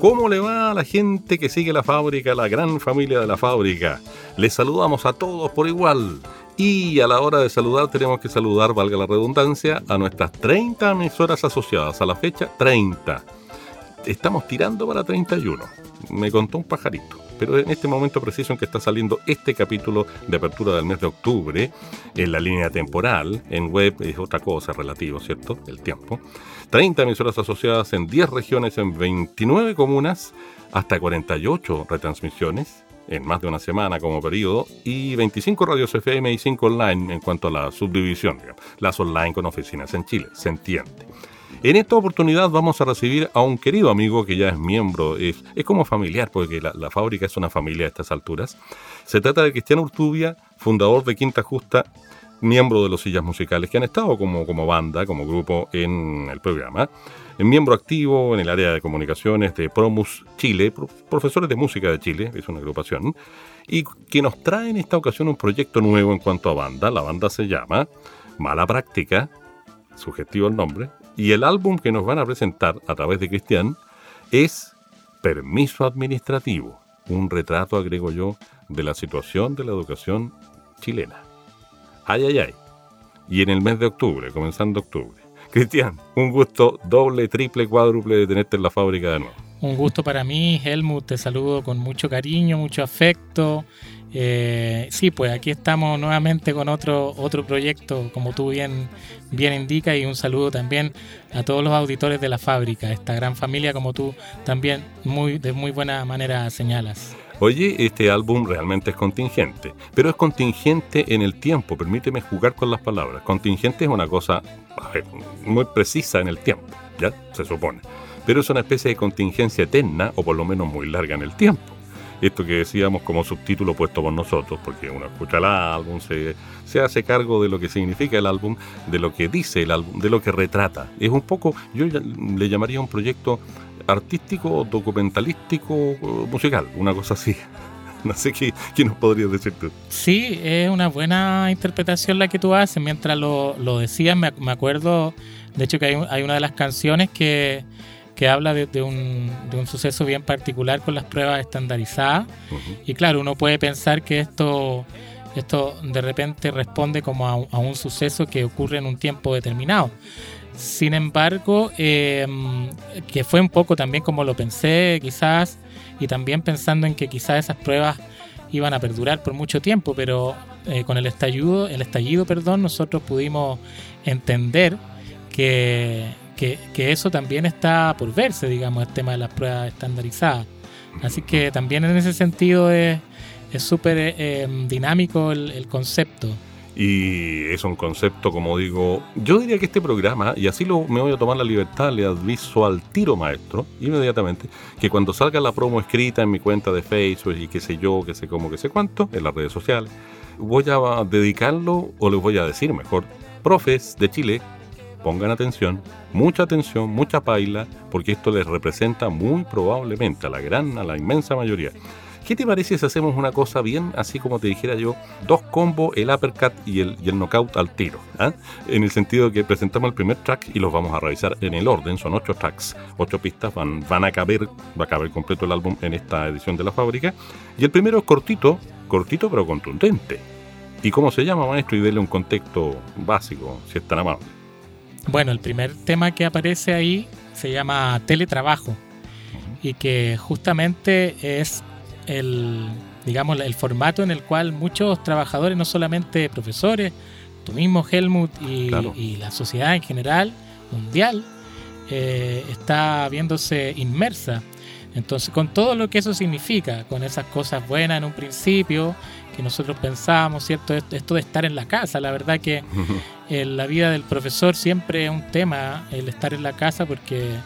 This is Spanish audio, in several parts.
¿Cómo le va a la gente que sigue la fábrica, la gran familia de la fábrica? Les saludamos a todos por igual. Y a la hora de saludar tenemos que saludar, valga la redundancia, a nuestras 30 emisoras asociadas a la fecha 30. Estamos tirando para 31. Me contó un pajarito. Pero en este momento preciso en que está saliendo este capítulo de apertura del mes de octubre, en la línea temporal, en web es otra cosa relativo, ¿cierto? El tiempo. 30 emisoras asociadas en 10 regiones, en 29 comunas, hasta 48 retransmisiones en más de una semana como periodo, y 25 radios FM y 5 online en cuanto a la subdivisión, las online con oficinas en Chile, se entiende. En esta oportunidad vamos a recibir a un querido amigo que ya es miembro, es, como familiar, porque la, fábrica es una familia a estas alturas. Se trata de Cristiano Urtubia, fundador de Quinta Justa, miembro de los sillas musicales, que han estado como, como banda, como grupo en el programa miembro activo en el área de comunicaciones de Promus Chile, profesores de música de Chile, es una agrupación, y que nos trae en esta ocasión un proyecto nuevo en cuanto a banda. La banda se llama Mala Práctica, sugestivo el nombre, y el álbum que nos van a presentar a través de Cristian es Permiso Administrativo, un retrato, agrego yo, de la situación de la educación chilena. Ay, ay, ay. Y en el mes de octubre, comenzando octubre, Cristian, un gusto doble, triple, cuádruple de tenerte en la fábrica de nuevo. Un gusto para mí, Helmut, te saludo con mucho cariño, mucho afecto. Eh, sí, pues aquí estamos nuevamente con otro, otro proyecto, como tú bien, bien indicas, y un saludo también a todos los auditores de la fábrica, esta gran familia, como tú también muy, de muy buena manera señalas. Oye, este álbum realmente es contingente, pero es contingente en el tiempo, permíteme jugar con las palabras. Contingente es una cosa muy precisa en el tiempo, ¿ya? Se supone. Pero es una especie de contingencia eterna, o por lo menos muy larga en el tiempo. Esto que decíamos como subtítulo puesto por nosotros, porque uno escucha el álbum, se, se hace cargo de lo que significa el álbum, de lo que dice el álbum, de lo que retrata. Es un poco, yo le llamaría un proyecto artístico, documentalístico, musical, una cosa así. No sé qué, qué, nos podrías decir tú. Sí, es una buena interpretación la que tú haces. Mientras lo, lo decías, me, acuerdo, de hecho, que hay, hay, una de las canciones que, que habla de, un, de, un, suceso bien particular con las pruebas estandarizadas. Y claro, uno puede pensar que esto, esto de repente responde como a, a un suceso que ocurre en un tiempo determinado. Sin embargo, em, que fue un poco también como lo pensé, quizás, y también pensando en que quizás esas pruebas iban a perdurar por mucho tiempo, pero eh, con el estallido, el estallido, perdón, nosotros pudimos entender que, que, eso también está por verse, digamos, el tema de las pruebas estandarizadas. Así que también en ese sentido es súper eh, em, dinámico el concepto. Y es un concepto, como digo, yo diría que este programa, y así lo, me voy a tomar la libertad, le aviso al tiro maestro, inmediatamente, que cuando salga la promo escrita en mi cuenta de Facebook y qué sé yo, qué sé cómo, qué sé cuánto, en las redes sociales, voy a dedicarlo, o les voy a decir mejor, profes de Chile, pongan atención, mucha atención, mucha paila, porque esto les representa muy probablemente a la gran, a la inmensa mayoría ¿Qué te parece si hacemos una cosa bien, así como te dijera yo, dos combos, el uppercut y el, y el knockout al tiro? ¿ah? En el sentido de que presentamos el primer track y los vamos a revisar en el orden, son ocho tracks, ocho pistas, van, van a caber, va a caber completo el álbum en esta edición de la fábrica. Y el primero es cortito, cortito pero contundente. ¿Y cómo se llama, maestro? Y dele un contexto básico, si es tan amable. Bueno, el primer tema que aparece ahí se llama Teletrabajo y que justamente es el, digamos, el formato en el cual muchos trabajadores, no solamente profesores, tú mismo Helmut y, la sociedad en general, mundial, eh, está viéndose inmersa. Entonces, con todo lo que eso significa, con esas cosas buenas en un principio, que nosotros pensábamos, ¿cierto? Esto de estar en la casa, la verdad que en la vida del profesor siempre es un tema el estar en la casa porque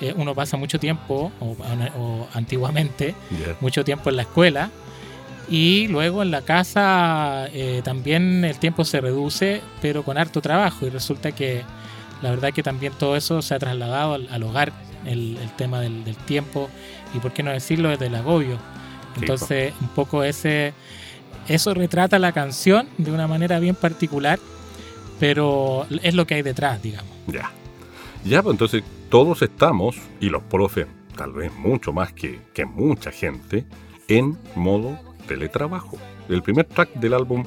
eh, uno pasa mucho tiempo, o, antiguamente, mucho tiempo en la escuela, y luego en la casa eh, también el tiempo se reduce, pero con harto trabajo, y resulta que la verdad que también todo eso se ha trasladado al, hogar, el, tema del, tiempo, y por qué no decirlo, desde el agobio. Entonces, un poco ese eso retrata la canción de una manera bien particular, pero es lo que hay detrás, digamos. Ya. Ya, pues entonces todos estamos, y los profes tal vez mucho más que, que mucha gente, en modo teletrabajo. El primer track del álbum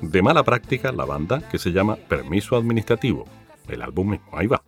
de mala práctica, la banda, que se llama Permiso Administrativo. El álbum mismo, ahí va.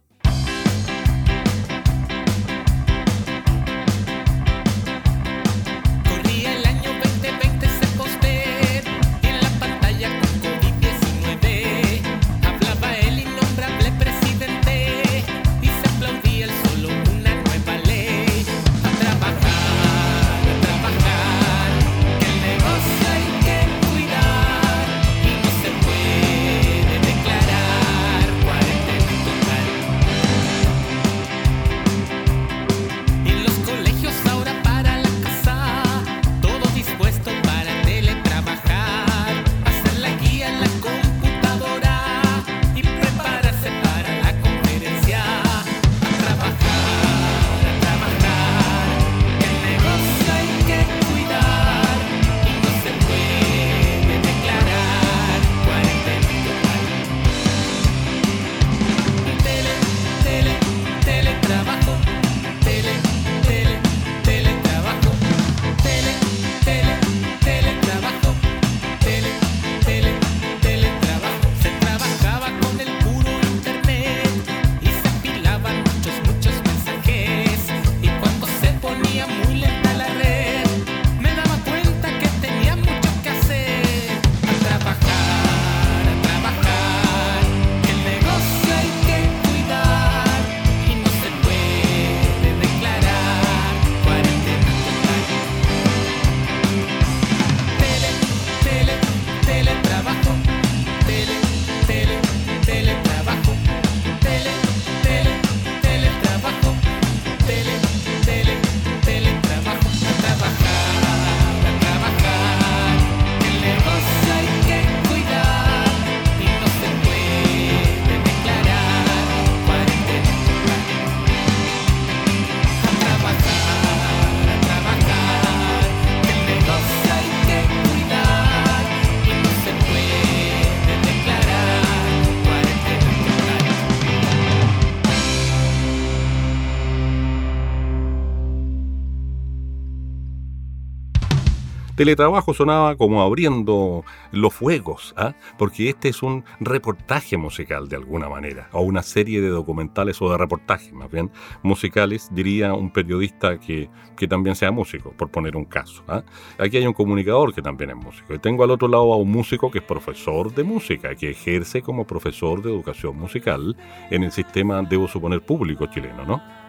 Teletrabajo sonaba como abriendo los fuegos, ¿ah? porque este es un reportaje musical de alguna manera, o una serie de documentales o de reportajes más bien musicales, diría un periodista que, que también sea músico, por poner un caso. ¿ah? Aquí hay un comunicador que también es músico, y tengo al otro lado a un músico que es profesor de música, que ejerce como profesor de educación musical en el sistema, debo suponer, público chileno, ¿no?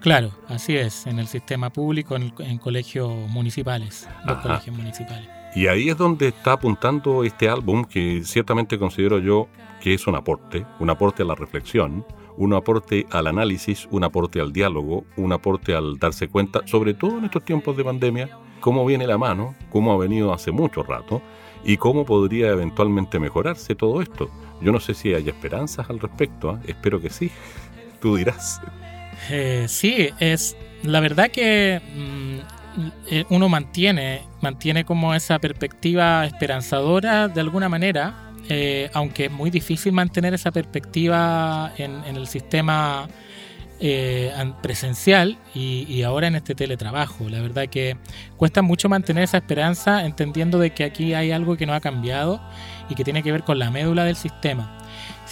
Claro, así es, en el sistema público, en, colegios municipales, los colegios municipales. Y ahí es donde está apuntando este álbum que ciertamente considero yo que es un aporte, un aporte a la reflexión, un aporte al análisis, un aporte al diálogo, un aporte al darse cuenta, sobre todo en estos tiempos de pandemia, cómo viene la mano, cómo ha venido hace mucho rato y cómo podría eventualmente mejorarse todo esto. Yo no sé si hay esperanzas al respecto, ¿eh? espero que sí, tú dirás. Eh, sí, es la verdad que mm, eh, uno mantiene, mantiene como esa perspectiva esperanzadora de alguna manera, eh, aunque es muy difícil mantener esa perspectiva en, el sistema presencial y, y, ahora en este teletrabajo. La verdad que cuesta mucho mantener esa esperanza entendiendo de que aquí hay algo que no ha cambiado y que tiene que ver con la médula del sistema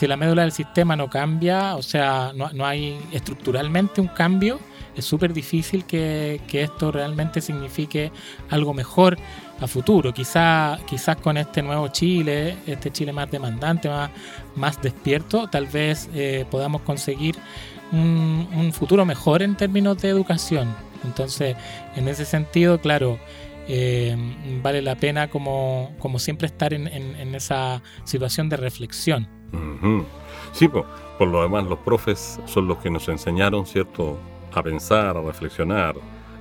si la médula del sistema no cambia, o sea, no, hay estructuralmente un cambio, es súper difícil que, esto realmente signifique algo mejor a futuro. Quizá, quizás con este nuevo Chile, este Chile más demandante, más, más despierto, tal vez eh, podamos conseguir un, futuro mejor en términos de educación. Entonces, en ese sentido, claro, eh, vale la pena como, como siempre estar en, en esa situación de reflexión. Sí, por lo demás los profes son los que nos enseñaron, ¿cierto? a pensar, a reflexionar,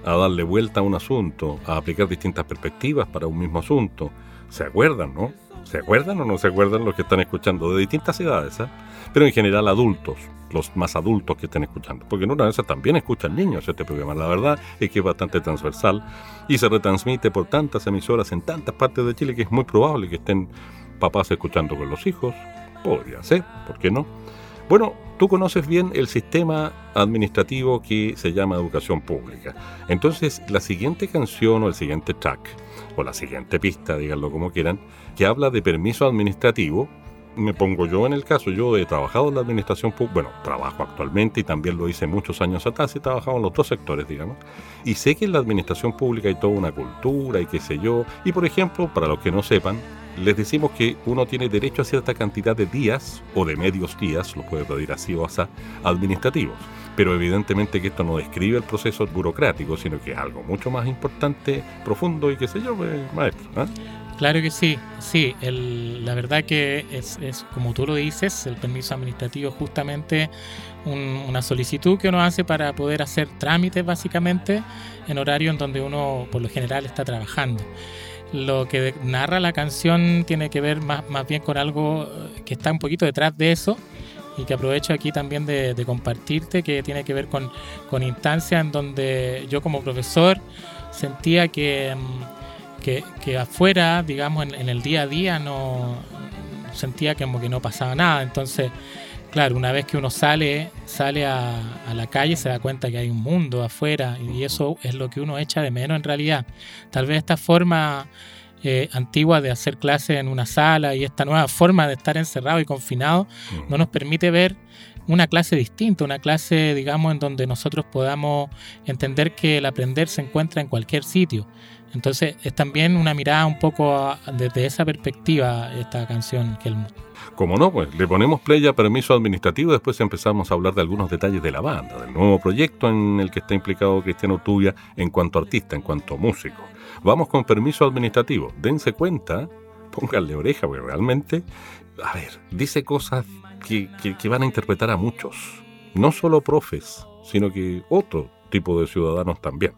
a darle vuelta a un asunto, a aplicar distintas perspectivas para un mismo asunto. ¿Se acuerdan, no? ¿Se acuerdan o no se acuerdan los que están escuchando? De distintas edades, ¿eh? pero en general adultos, los más adultos que estén escuchando. Porque en una de también escuchan niños este programa. La verdad es que es bastante transversal y se retransmite por tantas emisoras en tantas partes de Chile que es muy probable que estén papás escuchando con los hijos. Podría ser, ¿por qué no? Bueno, tú conoces bien el sistema administrativo que se llama educación pública. Entonces, la siguiente canción o el siguiente track, o la siguiente pista, díganlo como quieran, que habla de permiso administrativo, me pongo yo en el caso, yo he trabajado en la administración pública, bueno, trabajo actualmente y también lo hice muchos años atrás, he trabajado en los dos sectores, digamos, y sé que en la administración pública hay toda una cultura y qué sé yo, y por ejemplo, para los que no sepan, les decimos que uno tiene derecho a cierta cantidad de días o de medios días, lo puede pedir así o así, administrativos. Pero evidentemente que esto no describe el proceso burocrático, sino que es algo mucho más importante, profundo y qué sé yo, pues, maestro. ¿eh? Claro que sí, sí, la verdad que es, como tú lo dices, el permiso administrativo es justamente una solicitud que uno hace para poder hacer trámites básicamente en horario en donde uno por lo general está trabajando. Lo que narra la canción tiene que ver más, más bien con algo que está un poquito detrás de eso y que aprovecho aquí también de, compartirte, que tiene que ver con, con instancias en donde yo como profesor sentía que... Mm, que, afuera, digamos, en, el día a día no sentía como que no pasaba nada. Entonces, claro, una vez que uno sale, sale a, la calle, se da cuenta que hay un mundo afuera y eso es lo que uno echa de menos en realidad. Tal vez esta forma eh, antigua de hacer clases en una sala y esta nueva forma de estar encerrado y confinado no nos permite ver una clase distinta, una clase, digamos, en donde nosotros podamos entender que el aprender se encuentra en cualquier sitio. Entonces es también una mirada un poco desde esa perspectiva esta canción que el como no, pues le ponemos play a permiso administrativo, después empezamos a hablar de algunos detalles de la banda, del nuevo proyecto en el que está implicado Cristiano Tubia en cuanto artista, en cuanto músico. Vamos con permiso administrativo. Dense cuenta, pónganle oreja, porque realmente, a ver, dice cosas que, que van a interpretar a muchos. No solo profes, sino que otro tipo de ciudadanos también.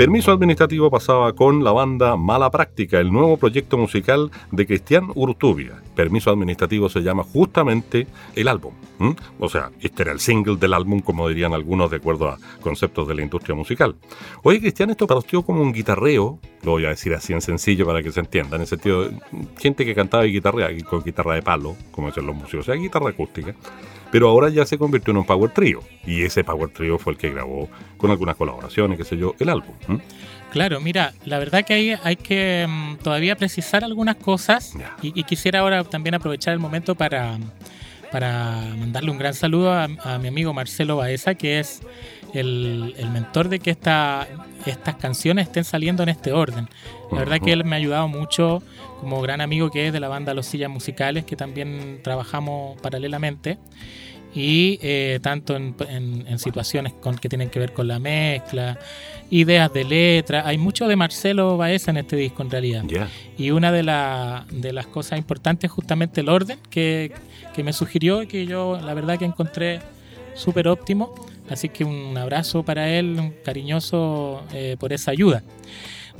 Permiso administrativo pasaba con la banda Mala Práctica, el nuevo proyecto musical de Cristian Urtubia. Permiso administrativo se llama justamente el álbum. O sea, este era el single del álbum, como dirían algunos, de acuerdo a conceptos de la industria musical. Oye, Cristian, esto partió como un guitarreo, lo voy a decir así en sencillo para que se entienda, en el sentido de gente que cantaba y guitarrea con guitarra de palo, como dicen los músicos, o sea, guitarra acústica pero ahora ya se convirtió en un Power Trio. Y ese Power Trio fue el que grabó con algunas colaboraciones, qué sé yo, el álbum. Claro, mira, la verdad que hay, hay que mm, todavía precisar algunas cosas y, quisiera ahora también aprovechar el momento para, para mandarle un gran saludo a, mi amigo Marcelo Baeza, que es el, mentor de que esta, estas canciones estén saliendo en este orden. La verdad que él me ha ayudado mucho como gran amigo que es de la banda Los Sillas Musicales, que también trabajamos paralelamente. Y eh, tanto en, situaciones con, que tienen que ver con la mezcla, ideas de letra. Hay mucho de Marcelo Baeza en este disco en realidad. Y una de, de las cosas importantes es justamente el orden que, que me sugirió y que yo la verdad que encontré súper óptimo. Así que un abrazo para él, un cariñoso eh, por esa ayuda.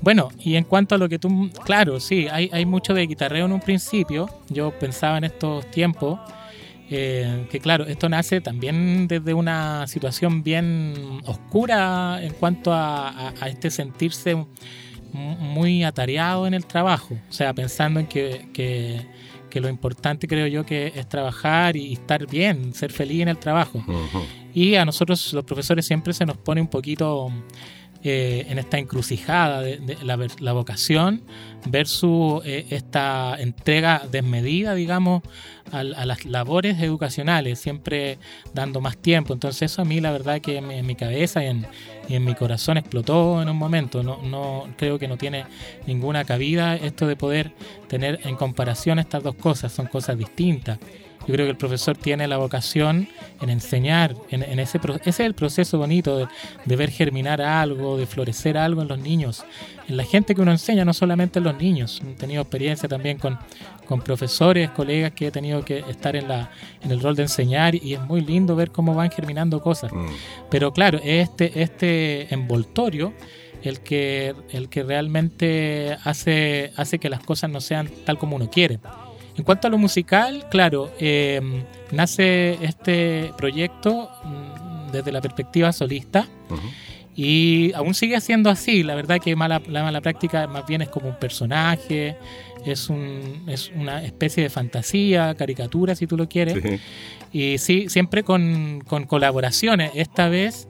Bueno, y en cuanto a lo que tú, claro, sí, hay, hay mucho de guitarreo en un principio. Yo pensaba en estos tiempos eh, que, claro, esto nace también desde una situación bien oscura en cuanto a, este sentirse muy atareado en el trabajo. O sea, pensando en que, que, lo importante creo yo que es trabajar y estar bien, ser feliz en el trabajo. Y a nosotros los profesores siempre se nos pone un poquito eh, en esta encrucijada de, la, vocación versus eh, esta entrega desmedida, digamos, a, las labores educacionales, siempre dando más tiempo. Entonces eso a mí la verdad que en, mi cabeza y en, mi corazón explotó en un momento. No, no creo que no tiene ninguna cabida esto de poder tener en comparación estas dos cosas, son cosas distintas. Yo creo que el profesor tiene la vocación en enseñar, en, ese, ese es el proceso bonito de, ver germinar algo, de florecer algo en los niños, en la gente que uno enseña, no solamente en los niños. He tenido experiencia también con, con profesores, colegas que he tenido que estar en, la, en el rol de enseñar y es muy lindo ver cómo van germinando cosas. Mm. Pero claro, este, este envoltorio el que, el que realmente hace, hace que las cosas no sean tal como uno quiere. En cuanto a lo musical, claro, em, nace este proyecto mm, desde la perspectiva solista. Y aún sigue siendo así, la verdad que mala, la mala práctica más bien es como un personaje, es, un, es una especie de fantasía, caricatura si tú lo quieres. Y sí, siempre con, con colaboraciones, esta vez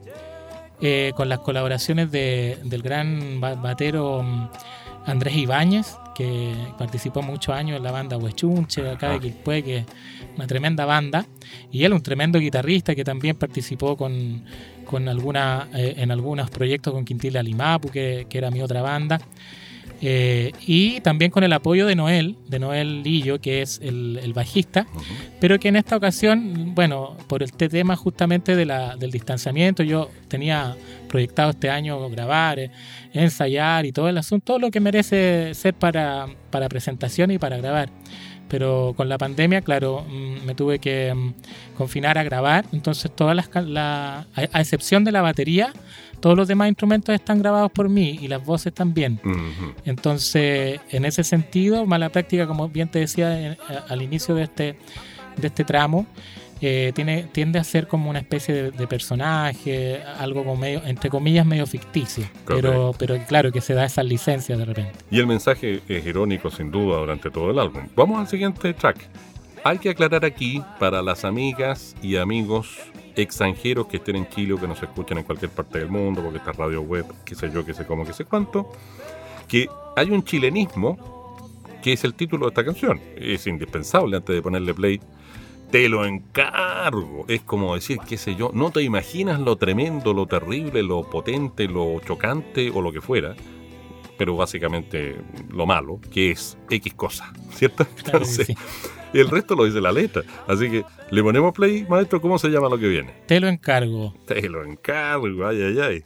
eh, con las colaboraciones de, del gran batero mm, Andrés Ibáñez, que participó muchos años en la banda Huechunche, acá de Quilpue, que es una tremenda banda, y él un tremendo guitarrista que también participó con, con alguna, eh, en algunos proyectos con Quintila Limapu, que, que, era mi otra banda. Eh, y también con el apoyo de Noel, de Noel Lillo, que es el, bajista, pero que en esta ocasión, bueno, por este tema justamente de la, del distanciamiento, yo tenía proyectado este año grabar, eh, ensayar y todo el asunto, todo lo que merece ser para, para presentación y para grabar. Pero con la pandemia, claro, mm, me tuve que mm, confinar a grabar, entonces todas las, a, excepción de la batería, todos los demás instrumentos están grabados por mí y las voces también. Entonces, en ese sentido, mala práctica, como bien te decía al inicio de este, de este tramo, eh, tiene, tiende a ser como una especie de, personaje, algo como medio, entre comillas, medio ficticio. Pero, pero claro que se da esa licencia de repente. Y el mensaje es irónico, sin duda, durante todo el álbum. Vamos al siguiente track. Hay que aclarar aquí para las amigas y amigos extranjeros que estén en Chile o que nos escuchan en cualquier parte del mundo, porque esta radio web, qué sé yo, qué sé cómo, qué sé cuánto, que hay un chilenismo que es el título de esta canción. Es indispensable antes de ponerle play te lo encargo. Es como decir, qué sé yo, no te imaginas lo tremendo, lo terrible, lo potente, lo chocante o lo que fuera, pero básicamente lo malo, que es X cosa, ¿cierto? Entonces, y el resto lo dice la letra. Así que le ponemos play, maestro, ¿cómo se llama lo que viene? Te lo encargo. Te lo encargo, ay, ay, ay.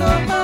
Un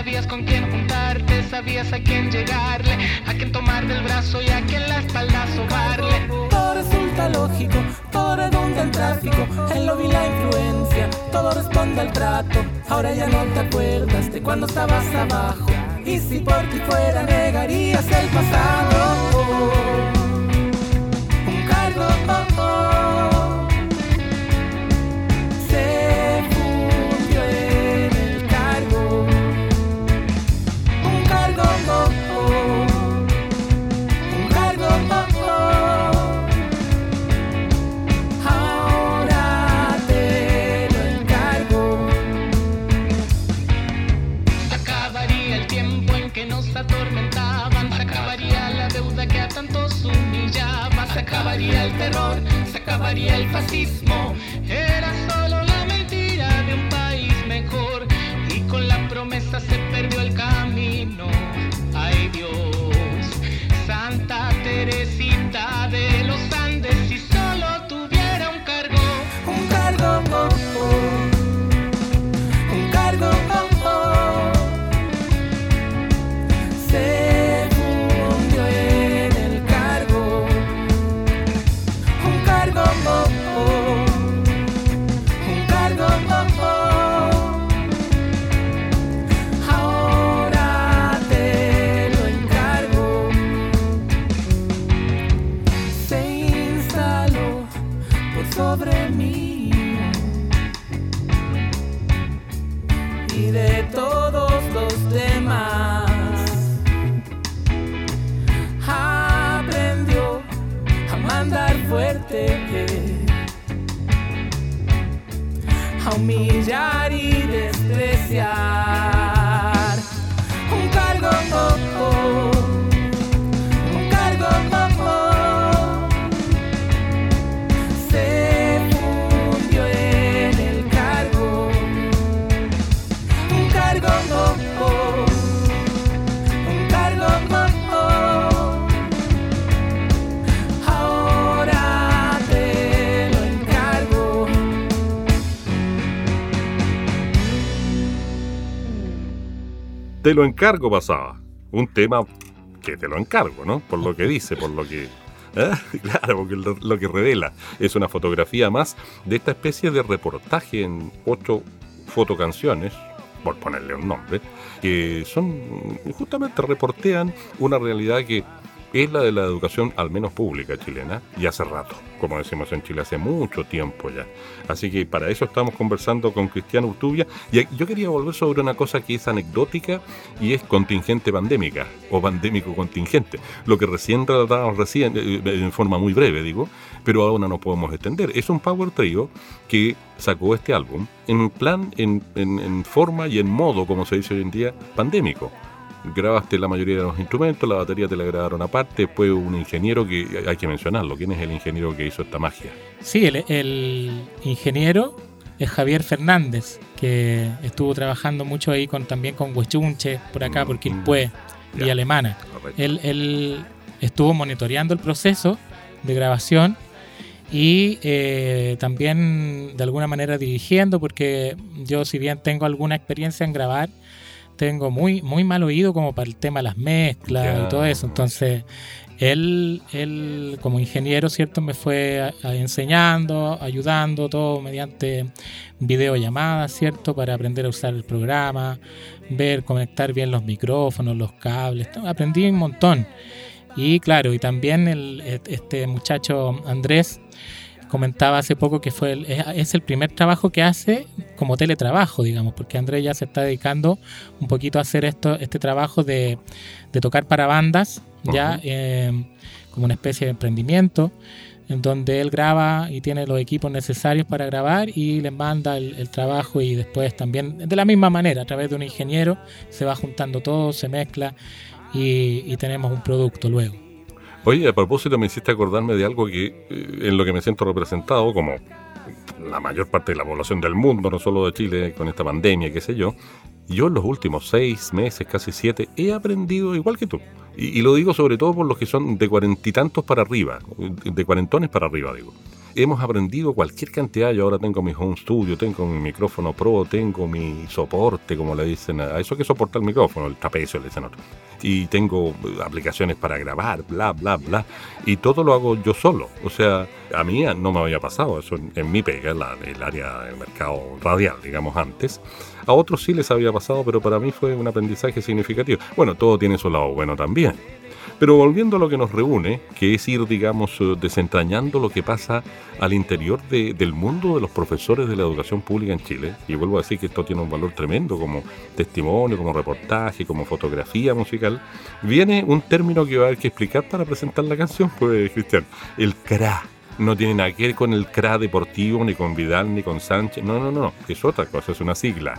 sabías con quién juntarte, sabías a quién llegarle, a quién tomar del brazo y a quién la espalda sobarle. Todo resulta lógico, todo redunda en tráfico, el lobby la influencia, todo responde al trato. Ahora ya no te acuerdas de cuando estabas abajo, y si por ti fuera negarías el pasado. Se acabaría el fascismo. Te lo encargo, pasaba. Un tema que te lo encargo, ¿no? Por lo que dice, por lo que... ¿eh? Claro, porque lo, lo que revela es una fotografía más de esta especie de reportaje en ocho fotocanciones, por ponerle un nombre, que son justamente reportean una realidad que es la de la educación, al menos pública chilena, y hace rato, como decimos en Chile, hace mucho tiempo ya. Así que para eso estamos conversando con Cristiano Urtubia. Y yo quería volver sobre una cosa que es anecdótica y es contingente pandémica, o pandémico contingente. Lo que recién tratábamos recién, eh, eh, en forma muy breve, digo, pero ahora no podemos extender. Es un Power Trio que sacó este álbum en plan, en, en, en forma y en modo, como se dice hoy en día, pandémico grabaste la mayoría de los instrumentos, la batería te la grabaron aparte, después un ingeniero que hay que mencionarlo. ¿Quién es el ingeniero que hizo esta magia? Sí, el, el ingeniero es Javier Fernández, que estuvo trabajando mucho ahí con también con Huechunche, por acá, por Quilpué, y Alemana. Él, él, estuvo monitoreando el proceso de grabación y eh, también de alguna manera dirigiendo, porque yo si bien tengo alguna experiencia en grabar, tengo muy, muy mal oído como para el tema de las mezclas yeah. y todo eso. Entonces, él, él como ingeniero, ¿cierto? Me fue a, a enseñando, ayudando, todo mediante videollamadas, ¿cierto? Para aprender a usar el programa, ver, conectar bien los micrófonos, los cables. Aprendí un montón. Y claro, y también el, este muchacho Andrés, comentaba hace poco que fue el, es el primer trabajo que hace como teletrabajo, digamos, porque Andrés ya se está dedicando un poquito a hacer esto, este trabajo de, de tocar para bandas, uh -huh. ya eh, como una especie de emprendimiento, en donde él graba y tiene los equipos necesarios para grabar y le manda el, el, trabajo y después también de la misma manera, a través de un ingeniero, se va juntando todo, se mezcla y, y tenemos un producto luego. Oye, a propósito me hiciste acordarme de algo que eh, en lo que me siento representado como la mayor parte de la población del mundo, no solo de Chile, con esta pandemia, qué sé yo. Yo en los últimos seis meses, casi siete, he aprendido igual que tú. Y, lo digo sobre todo por los que son de cuarenta y tantos para arriba, de cuarentones para arriba, digo hemos aprendido cualquier cantidad. Yo ahora tengo mi home studio, tengo mi micrófono pro, tengo mi soporte, como le dicen a eso que soporta el micrófono, el trapecio, le dicen otro. Y tengo aplicaciones para grabar, bla, bla, bla. Y todo lo hago yo solo. O sea, a mí no me había pasado eso en, en mi pega, la, el área del mercado radial, digamos, antes. A otros sí les había pasado, pero para mí fue un aprendizaje significativo. Bueno, todo tiene su lado bueno también. Pero volviendo a lo que nos reúne, que es ir, digamos, eh, desentrañando lo que pasa al interior de, del mundo de los profesores de la educación pública en Chile, y vuelvo a decir que esto tiene un valor tremendo como testimonio, como reportaje, como fotografía musical, viene un término que va a haber que explicar para presentar la canción, pues, Cristian, el CRA no tiene nada que ver con el CRA deportivo, ni con Vidal, ni con Sánchez. No, no, no, es otra cosa, es una sigla.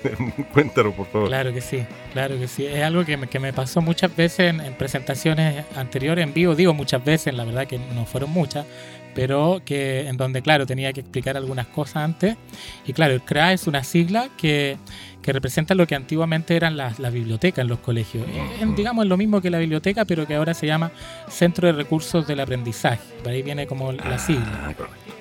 Cuéntanos, por favor. Claro que sí, claro que sí. Es algo que me, que me pasó muchas veces en, en, presentaciones anteriores en vivo. Digo muchas veces, la verdad que no fueron muchas, pero que en donde, claro, tenía que explicar algunas cosas antes. Y claro, el CRA es una sigla que que representa lo que antiguamente eran las, las bibliotecas en los colegios. Eh, digamos, es lo mismo que la biblioteca, pero que ahora se llama Centro de Recursos del Aprendizaje. Por ahí viene como la sigla.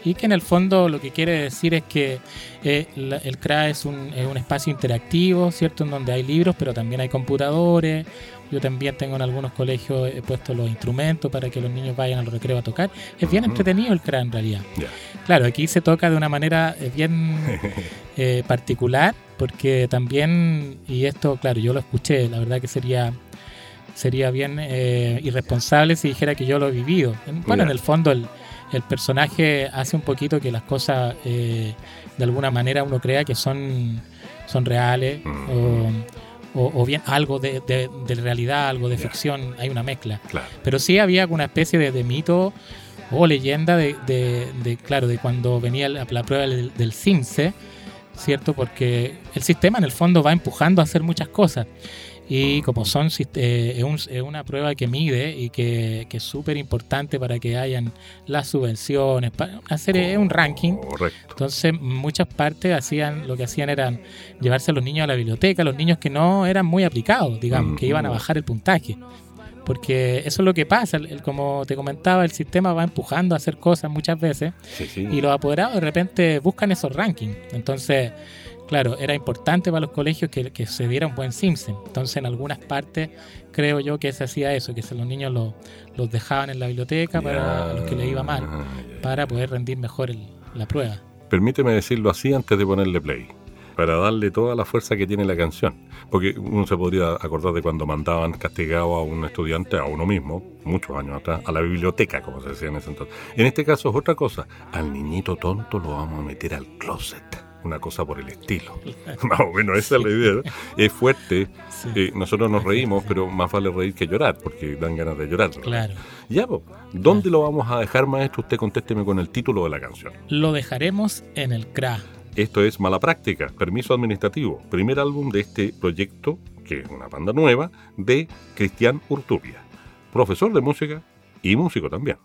Y que en el fondo lo que quiere decir es que eh, la, el CRA es un, es un espacio interactivo, ¿cierto? En donde hay libros, pero también hay computadores. Yo también tengo en algunos colegios he puesto los instrumentos para que los niños vayan al recreo a tocar. Es bien uh -huh. entretenido el CRA en realidad. Yeah. Claro, aquí se toca de una manera bien eh, particular porque también, y esto, claro, yo lo escuché, la verdad que sería sería bien eh, irresponsable si dijera que yo lo he vivido. Bueno, en el fondo el, el personaje hace un poquito que las cosas eh, de alguna manera uno crea que son, son reales mm. o, o, o, bien algo de, de, de, realidad, algo de yeah. ficción, hay una mezcla. Claro. Pero sí había una especie de, de mito o leyenda de, de, claro, de cuando venía la, la prueba del, del CINCE, ¿cierto? Porque el sistema en el fondo va empujando a hacer muchas cosas. Y como son eh, es, un, es, una prueba que mide y que, que es súper importante para que hayan las subvenciones, para hacer es un ranking. Correcto. Entonces, muchas partes hacían lo que hacían eran llevarse a los niños a la biblioteca, los niños que no eran muy aplicados, digamos, mm. que iban a bajar el puntaje. Porque eso es lo que pasa, el, el, como te comentaba, el sistema va empujando a hacer cosas muchas veces sí, sí. y los apoderados de repente buscan esos rankings. Entonces, claro, era importante para los colegios que, que se diera un buen Simpson. Entonces, en algunas partes, creo yo que se hacía eso, que se los niños los, los dejaban en la biblioteca para los que les iba mal, para poder rendir mejor el- la prueba. Permíteme decirlo así antes de ponerle play, para darle toda la fuerza que tiene la canción. Porque uno se podría acordar de cuando mandaban castigado a un estudiante, a uno mismo, muchos años atrás, a la biblioteca, como se decía en ese entonces. En este caso es otra cosa. Al niñito tonto lo vamos a meter al closet. Una cosa por el estilo. Más o menos esa es la idea. ¿no? Es fuerte. Sí. Eh, nosotros nos reímos, pero más vale reír que llorar, porque dan ganas de llorar. ¿no? Claro. Ya, po. ¿dónde lo vamos a dejar, maestro? Usted contésteme con el título de la canción. Lo dejaremos en el CRA. Esto es Mala Práctica, Permiso Administrativo, primer álbum de este proyecto, que es una banda nueva, de Cristian Urtubia, profesor de música y músico también.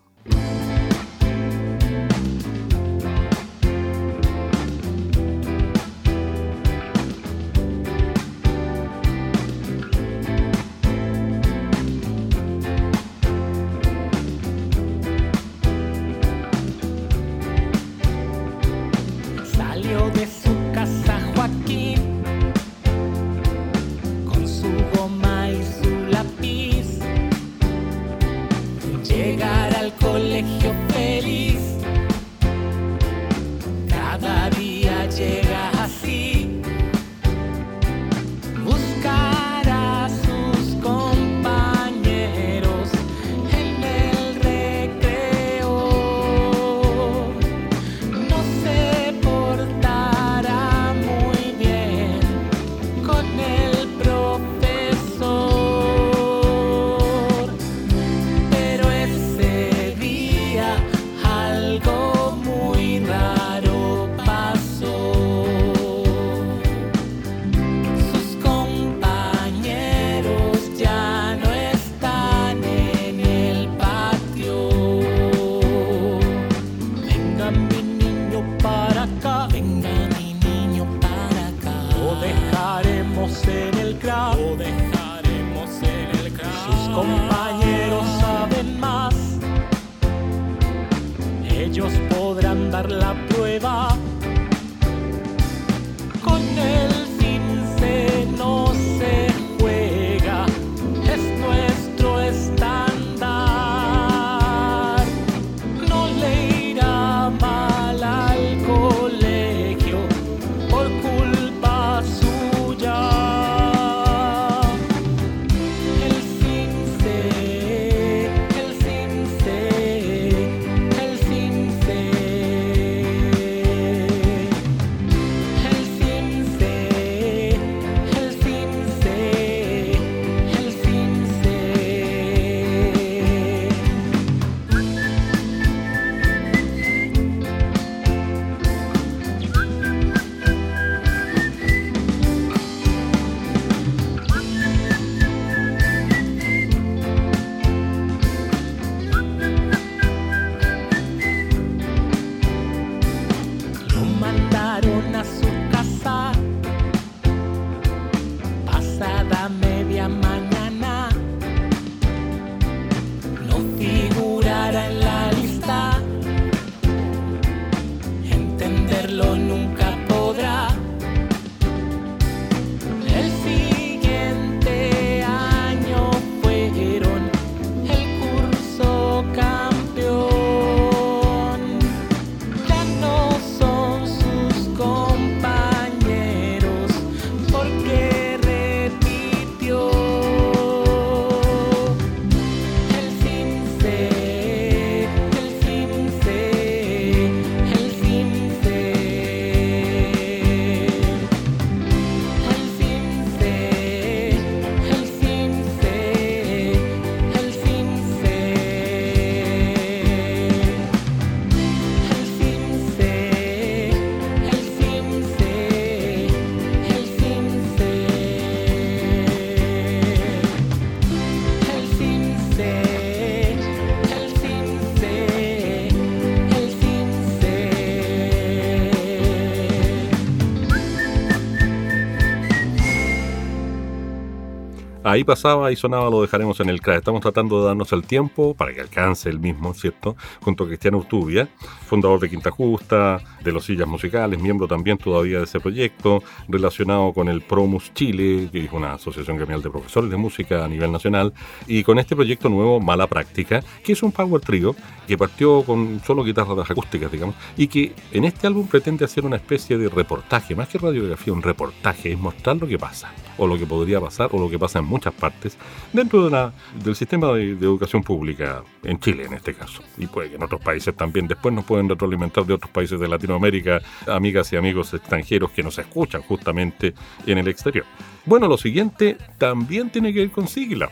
Ahí pasaba y sonaba Lo dejaremos en el CRA. Estamos tratando de darnos el tiempo para que alcance el mismo, ¿cierto? Junto a Cristiano Urtubia, fundador de Quinta Justa, de Los Sillas Musicales, miembro también todavía de ese proyecto, relacionado con el Promus Chile, que es una asociación gremial de profesores de música a nivel nacional, y con este proyecto nuevo, Mala Práctica, que es un power trio que partió con solo guitarras acústicas, digamos, y que en este álbum pretende hacer una especie de reportaje, más que radiografía, un reportaje, es mostrar lo que pasa, o lo que podría pasar, o lo que pasa en muchas partes, dentro de del sistema de, educación pública en Chile en este caso, y puede que en otros países también, después nos pueden retroalimentar de otros países de Latinoamérica, amigas y amigos extranjeros que nos escuchan justamente en el exterior. Bueno, lo siguiente también tiene que ver con siglas.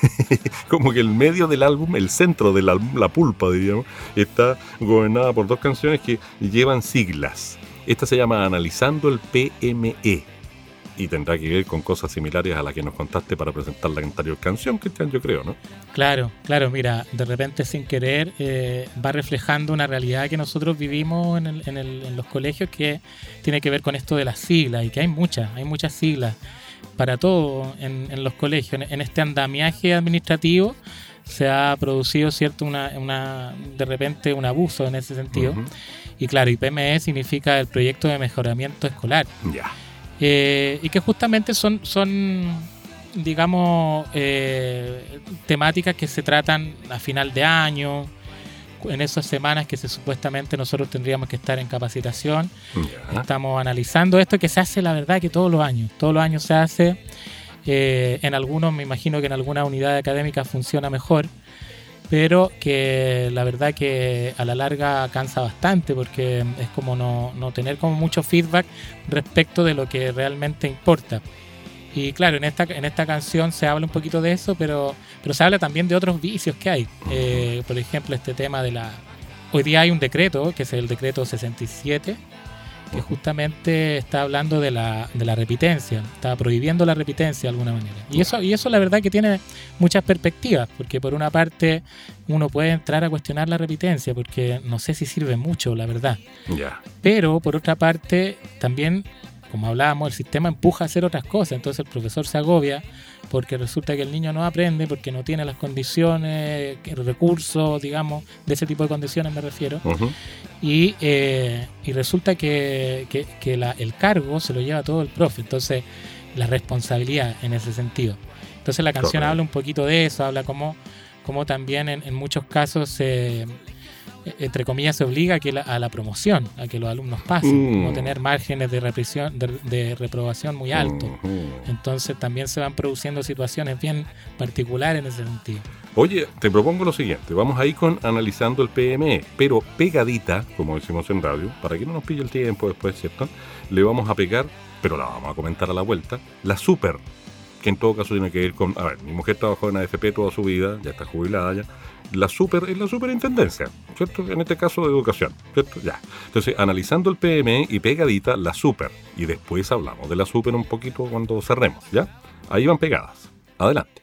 Como que el medio del álbum, el centro de la, la pulpa, diríamos, está gobernada por dos canciones que llevan siglas. Esta se llama Analizando el PME y tendrá que ver con cosas similares a las que nos contaste para presentar la anterior canción, Cristian, yo creo, ¿no? Claro, claro, mira, de repente sin querer eh, va reflejando una realidad que nosotros vivimos en, los colegios que tiene que ver con esto de las siglas y que hay muchas, hay muchas siglas para todo en, los colegios. En, este andamiaje administrativo se ha producido, ¿cierto?, una, de repente un abuso en ese sentido. Y claro, IPME significa el proyecto de mejoramiento escolar. Ya. Eh, y que justamente son, son digamos, eh, temáticas que se tratan a final de año, en esas semanas que se, supuestamente nosotros tendríamos que estar en capacitación. Estamos analizando esto que se hace, la verdad, que todos los años, todos los años se hace. Eh, en algunos, me imagino que en alguna unidad académica funciona mejor, pero que la verdad que a la larga cansa bastante porque es como no, no tener como mucho feedback respecto de lo que realmente importa. Y claro, en esta, en esta canción se habla un poquito de eso, pero, pero se habla también de otros vicios que hay. Eh, por ejemplo, este tema de la... Hoy día hay un decreto, que es el decreto 67, que justamente está hablando de la, de la repitencia, está prohibiendo la repitencia de alguna manera. Y eso, y eso la verdad que tiene muchas perspectivas, porque por una parte uno puede entrar a cuestionar la repitencia, porque no sé si sirve mucho, la verdad. Pero por otra parte, también, como hablábamos, el sistema empuja a hacer otras cosas, entonces el profesor se agobia porque resulta que el niño no aprende porque no tiene las condiciones, recursos, digamos, de ese tipo de condiciones me refiero. y, eh, y, resulta que, que, el cargo se lo lleva todo el profe, entonces la responsabilidad en ese sentido. Entonces la canción habla un poquito de eso, habla como, como también en, en muchos casos se eh, entre comillas, se obliga a, que a la promoción, a que los alumnos pasen, no mm. tener márgenes de, represión, de, reprobación muy altos. Entonces también se van produciendo situaciones bien particulares en ese sentido. Oye, te propongo lo siguiente, vamos ahí con analizando el PME, pero pegadita, como decimos en radio, para que no nos pille el tiempo después, ¿cierto? Le vamos a pegar, pero la vamos a comentar a la vuelta, la super, que en todo caso tiene que ir con, a ver, mi mujer trabajó en AFP toda su vida, ya está jubilada ya, la super, es la superintendencia, ¿cierto? En este caso de educación, ¿cierto? Ya. Entonces, analizando el PME y pegadita, la super. Y después hablamos de la super un poquito cuando cerremos, ¿ya? Ahí van pegadas. Adelante.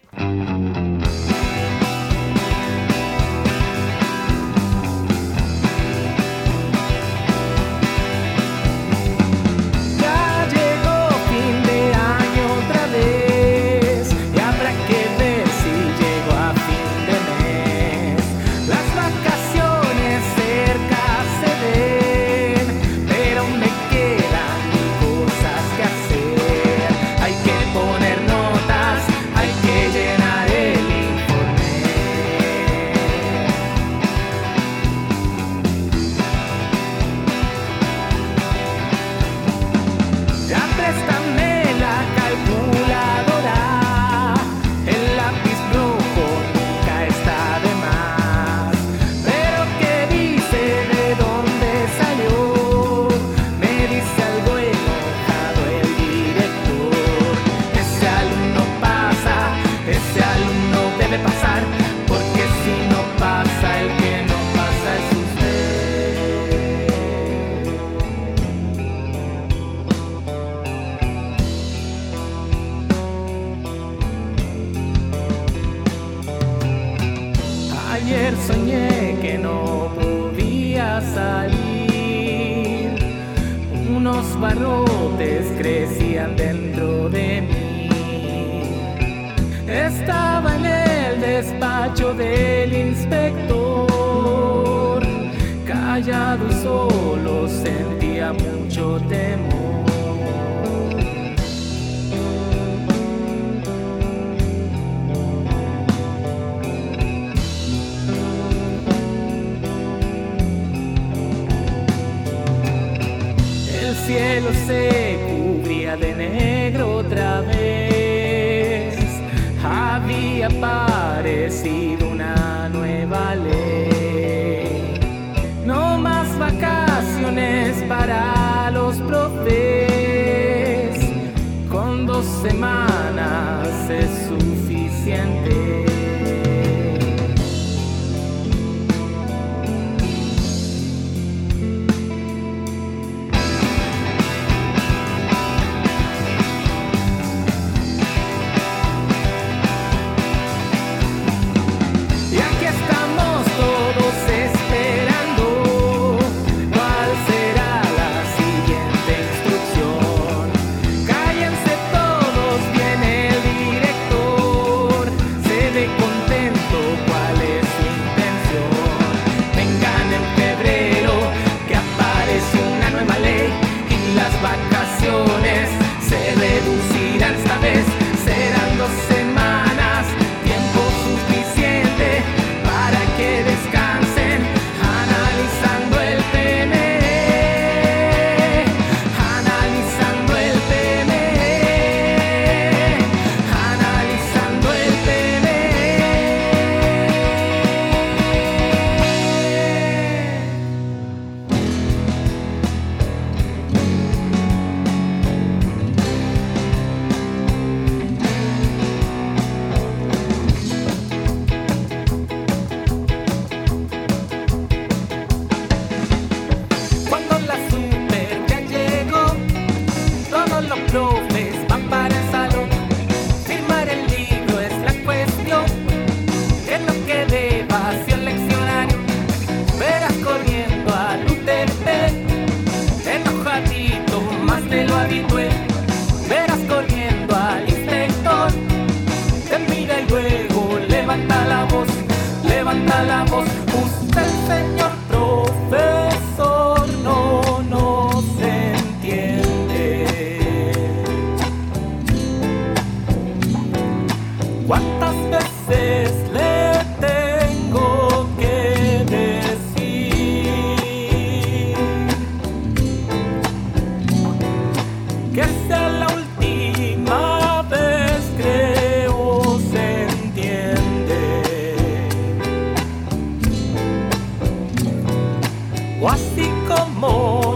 O así como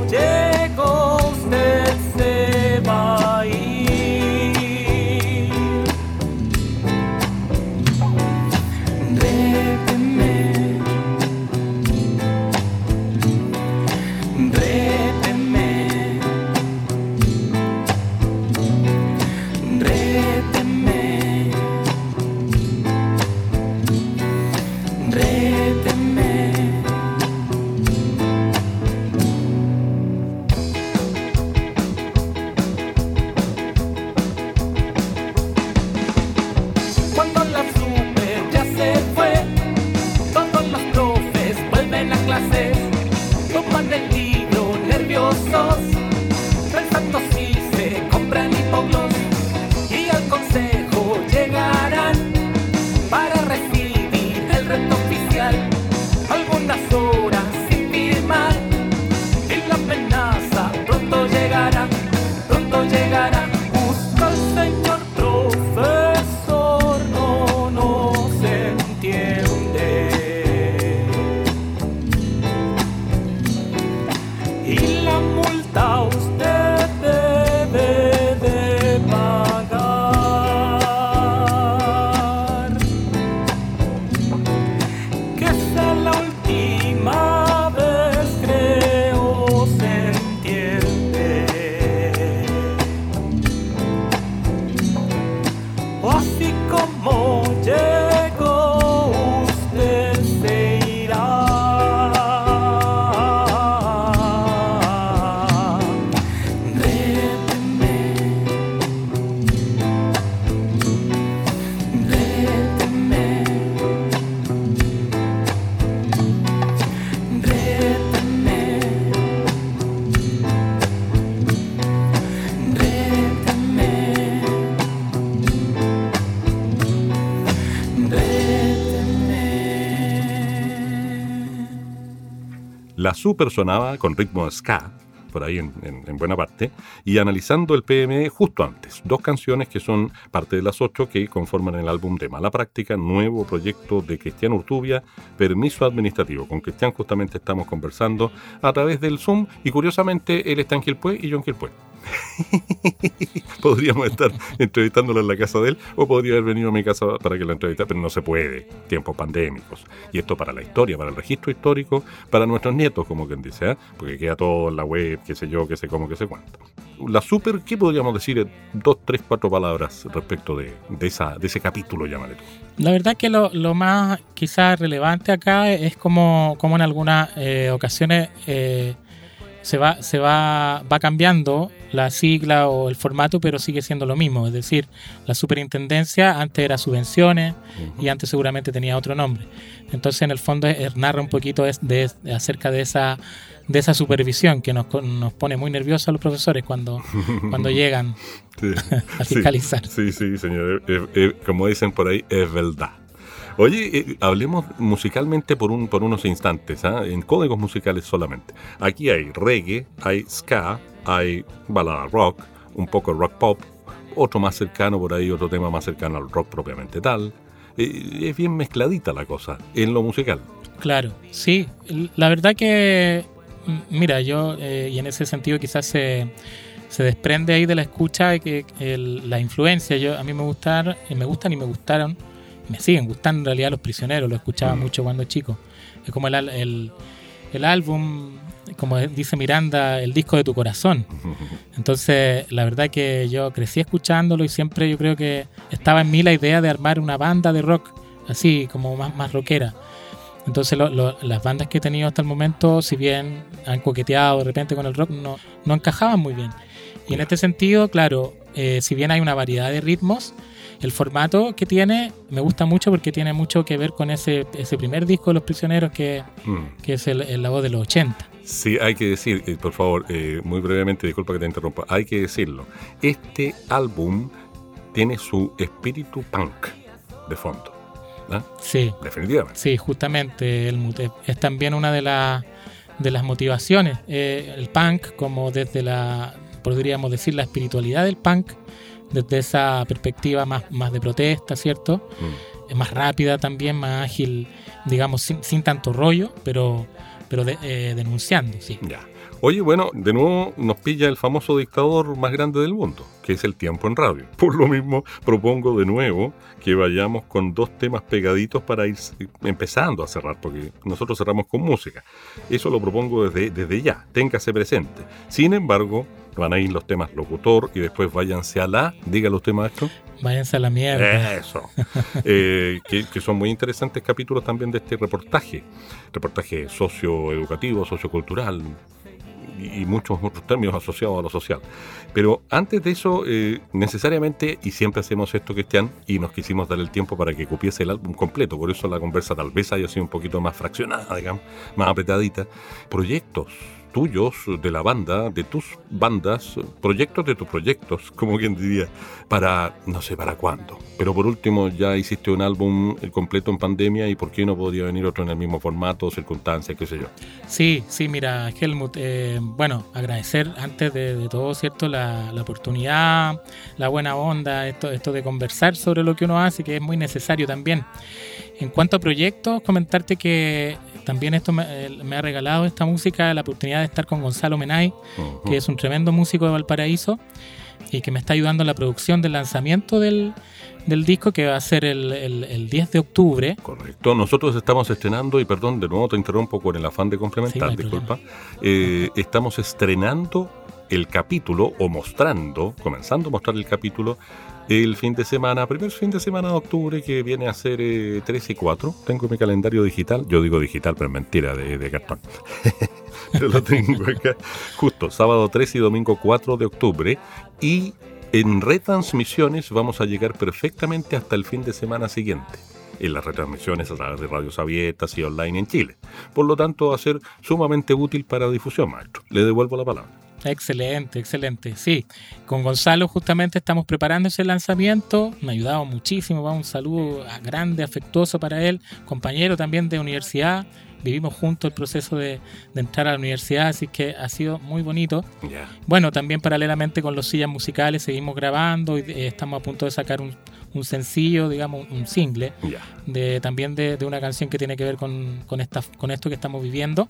La super sonaba con ritmo ska, por ahí en, en, buena parte, y analizando el PME justo antes. Dos canciones que son parte de las ocho que conforman el álbum de Mala Práctica, nuevo proyecto de Cristian Urtubia, Permiso Administrativo. Con Cristian justamente estamos conversando a través del Zoom y curiosamente él está en Quilpué y yo en Quilpué. Podríamos estar entrevistándolo en la casa de él o podría haber venido a mi casa para que la entrevistara, pero no se puede. Tiempos pandémicos. Y esto para la historia, para el registro histórico, para nuestros nietos, como quien dice, ¿eh? porque queda todo en la web, qué sé yo, qué sé cómo, qué sé cuánto. La super, ¿qué podríamos decir dos, tres, cuatro palabras respecto de, esa, de ese capítulo, llámale tú? La verdad que lo, más quizás relevante acá es como, como en algunas eh, ocasiones eh, se va, se va, va cambiando la sigla o el formato, pero sigue siendo lo mismo. Es decir, la superintendencia antes era subvenciones y antes seguramente tenía otro nombre. Entonces, en el fondo, narra un poquito de, acerca de esa, de esa supervisión que nos, nos pone muy nerviosos a los profesores cuando, cuando llegan a fiscalizar. Sí, sí, señor. como dicen por ahí, es verdad. Oye, eh, hablemos musicalmente por, un, por unos instantes, ¿ah? en códigos musicales solamente. Aquí hay reggae, hay ska, hay balada rock, un poco rock pop, otro más cercano por ahí, otro tema más cercano al rock propiamente tal. Eh, es bien mezcladita la cosa en lo musical. Claro, sí. La verdad que, mira, yo, eh, y en ese sentido quizás se, se desprende ahí de la escucha que la influencia, yo a mí me gustan, me gustan y me gustaron me siguen gustando en realidad Los Prisioneros, lo escuchaba mm. mucho cuando chico. Es como el, el, álbum, como dice Miranda, el disco de tu corazón. Entonces, la verdad que yo crecí escuchándolo y siempre yo creo que estaba en mí la idea de armar una banda de rock, así como más, más rockera. Entonces las bandas que he tenido hasta el momento, si bien han coqueteado de repente con el rock, no, no encajaban muy bien. Y en este sentido, claro, eh, si bien hay una variedad de ritmos, el formato que tiene me gusta mucho porque tiene mucho que ver con ese, ese primer disco de Los Prisioneros que, mm. que es el, la voz de los 80. Sí, hay que decir, eh, por favor, eh, muy brevemente, disculpa que te interrumpa, hay que decirlo. Este álbum tiene su espíritu punk de fondo. ¿no? Sí. Definitivamente. Sí, justamente. El, es también una de, la, de las motivaciones. Eh, el punk, como desde la, podríamos decir, la espiritualidad del punk, desde esa perspectiva más, más de protesta, ¿cierto? Mm. Es más rápida también, más ágil, digamos, sin, tanto rollo, pero, pero eh, denunciando, sí. Ya. Oye, bueno, de nuevo nos pilla el famoso dictador más grande del mundo, que es el tiempo en radio. Por lo mismo, propongo de nuevo que vayamos con dos temas pegaditos para ir empezando a cerrar, porque nosotros cerramos con música. Eso lo propongo desde, desde ya, téngase presente. Sin embargo, van a ir los temas locutor y después váyanse a la, dígalo usted maestro. Váyanse a la mierda. Eso. Eh, que, son muy interesantes capítulos también de este reportaje. Reportaje socioeducativo, sociocultural, y muchos otros términos asociados a lo social. Pero antes de eso, eh, necesariamente, y siempre hacemos esto, Cristian, y nos quisimos dar el tiempo para que copiese el álbum completo, por eso la conversa tal vez haya sido un poquito más fraccionada, digamos, más apretadita. Proyectos tuyos, de la banda, de tus bandas, proyectos de tus proyectos, como quien diría, para no sé para cuándo. Pero por último, ya hiciste un álbum completo en pandemia y por qué no podría venir otro en el mismo formato, circunstancias, qué sé yo. Sí, sí, mira, Helmut, eh, bueno, agradecer antes de, todo, ¿cierto? La, la, oportunidad, la buena onda, esto, esto de conversar sobre lo que uno hace, que es muy necesario también. En cuanto a proyectos, comentarte que también esto me, ha regalado esta música la oportunidad de estar con Gonzalo Menay, que es un tremendo músico de Valparaíso y que me está ayudando en la producción del lanzamiento del, disco que va a ser el, 10 de octubre. Correcto. Nosotros estamos estrenando, y perdón, de nuevo te interrumpo con el afán de complementar, disculpa. Eh, estamos estrenando el capítulo o mostrando, comenzando a mostrar el capítulo el fin de semana, primer fin de semana de octubre que viene a ser 3 eh, y 4. Tengo mi calendario digital, yo digo digital, pero mentira, de, cartón. lo tengo acá. Justo, sábado 3 y domingo 4 de octubre. Y en retransmisiones vamos a llegar perfectamente hasta el fin de semana siguiente en las retransmisiones a través de radios abiertas y online en Chile. Por lo tanto, va a ser sumamente útil para difusión, maestro. Le devuelvo la palabra. Excelente, excelente. Sí, con Gonzalo justamente estamos preparando ese lanzamiento. Me ha ayudado muchísimo. Va un saludo grande, afectuoso para él, compañero también de universidad. Vivimos juntos el proceso de, entrar a la universidad, así que ha sido muy bonito. Bueno, también paralelamente con los sillas musicales seguimos grabando y eh, estamos a punto de sacar un, sencillo, digamos, un single, de, también de, una canción que tiene que ver con, con, esta, con esto que estamos viviendo.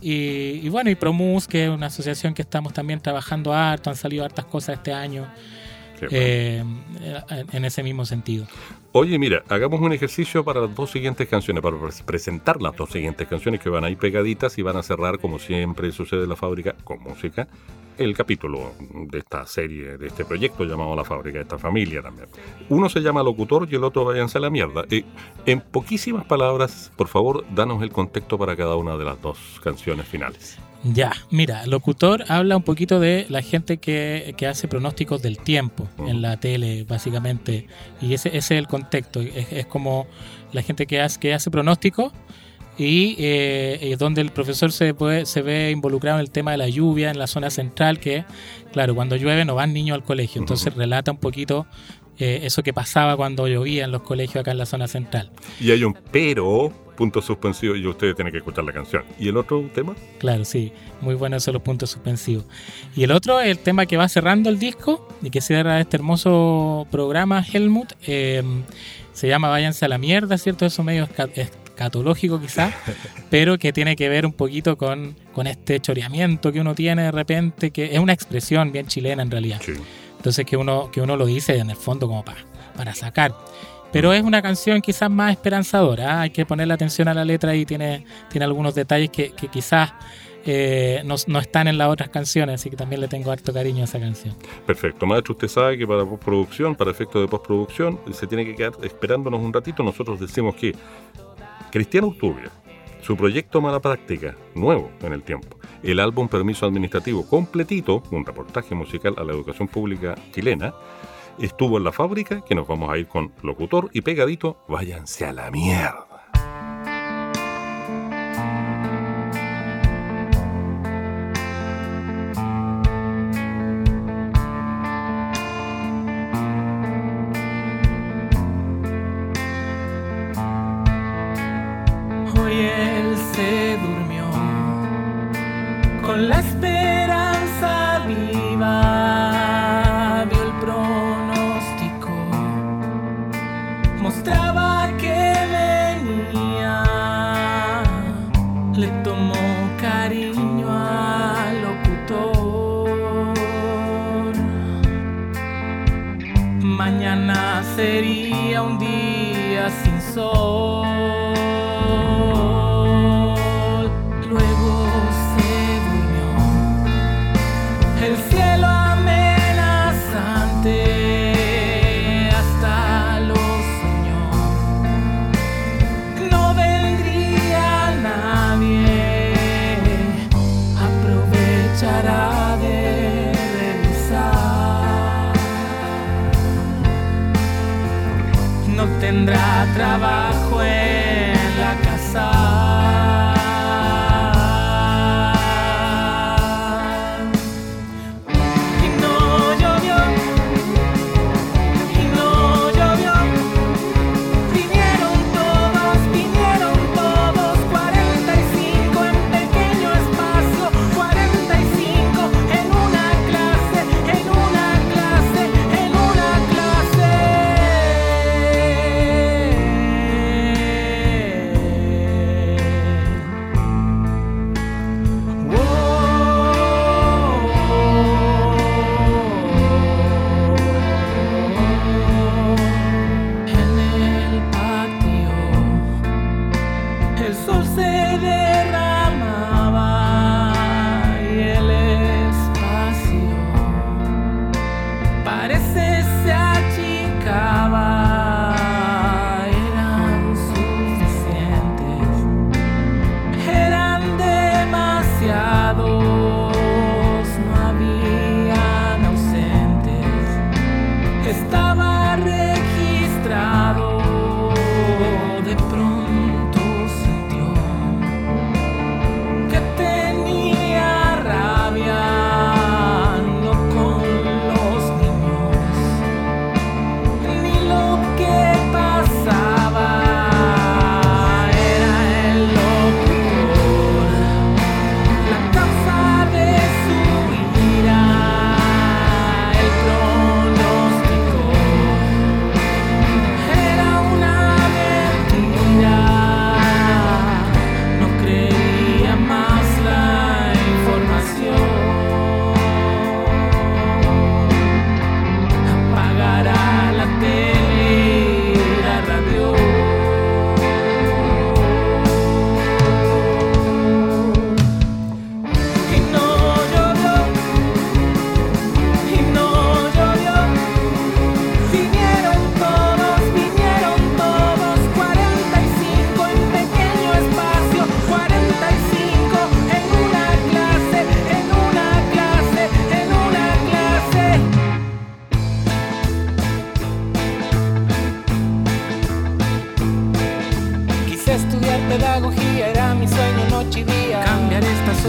y, y, bueno, y Promus, que es una asociación que estamos también trabajando harto, han salido hartas cosas este año. Eh, en ese mismo sentido. Oye, mira, hagamos un ejercicio para las dos siguientes canciones, para presentar las dos siguientes canciones que van ahí pegaditas y van a cerrar, como siempre sucede en la fábrica, con música, el capítulo de esta serie, de este proyecto llamado La Fábrica, de esta familia también. Uno se llama Locutor y el otro Váyanse a la mierda. Eh, en poquísimas palabras, por favor, danos el contexto para cada una de las dos canciones finales. Ya, mira, locutor habla un poquito de la gente que, hace pronósticos del tiempo en la tele, básicamente. Y ese, ese es el contexto. Es, como la gente que hace, que hace pronósticos y eh, donde el profesor se, puede, se ve involucrado en el tema de la lluvia en la zona central, que, claro, cuando llueve no van niños al colegio. Entonces relata un poquito eh, eso que pasaba cuando llovía en los colegios acá en la zona central. Y hay un pero puntos suspensivos y ustedes tienen que escuchar la canción. ¿Y el otro tema? Claro, sí, muy bueno eso los puntos suspensivos. Y el otro, el tema que va cerrando el disco y que cierra este hermoso programa, Helmut, eh, se llama Váyanse a la mierda, ¿cierto? Eso medio escatológico quizás, pero que tiene que ver un poquito con, con este choreamiento que uno tiene de repente, que es una expresión bien chilena en realidad. Entonces que uno, que uno lo dice en el fondo como para, para sacar. Pero es una canción quizás más esperanzadora. ¿ah? Hay que ponerle atención a la letra y tiene, tiene algunos detalles que, quizás eh, no, están en las otras canciones, así que también le tengo harto cariño a esa canción. Perfecto. Maestro, usted sabe que para postproducción, para efectos de postproducción, se tiene que quedar esperándonos un ratito. Nosotros decimos que Cristiano Urtubia, su proyecto Mala Práctica, nuevo en el tiempo, el álbum Permiso Administrativo completito, un reportaje musical a la educación pública chilena, estuvo en la fábrica, que nos vamos a ir con locutor y pegadito, váyanse a la mierda.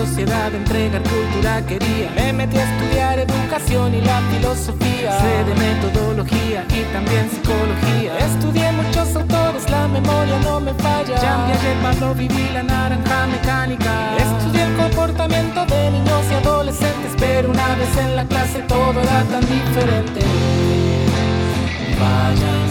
Sociedad, entregar cultura quería. Me metí a estudiar educación y la filosofía. Sé de metodología y también psicología. Estudié muchos autores, la memoria no me falla. Jean Piaget, Pablo viví la naranja mecánica. Estudié el comportamiento de niños y adolescentes, pero una vez en la clase todo era tan diferente. Váyanse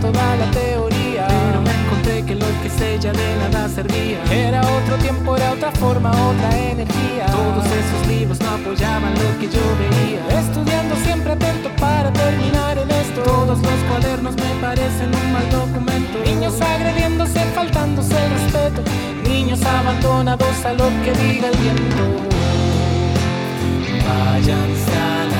toda la teoría, pero me encontré que lo que sé ya de nada servía. Era otro tiempo, era otra forma, otra energía. Todos esos libros no apoyaban lo que yo veía. Estudiando siempre atento para terminar en esto. Todos los cuadernos me parecen un mal documento. Niños agrediéndose, faltándose el respeto. Niños abandonados a lo que diga el viento. Váyanse a la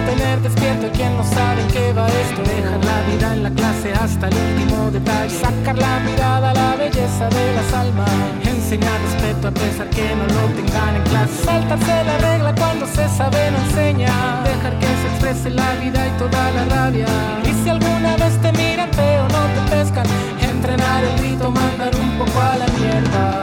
mantener despierto a quien no sabe qué va esto. Dejar la vida en la clase hasta el último detalle. Sacar la mirada a la belleza de las almas. Enseñar respeto a pesar que no lo tengan en clase. Saltarse la regla cuando se sabe no enseña. Dejar que se exprese la vida y toda la rabia. Y si alguna vez te miran feo, no te pescan. Entrenar el grito, mandar un poco a la mierda.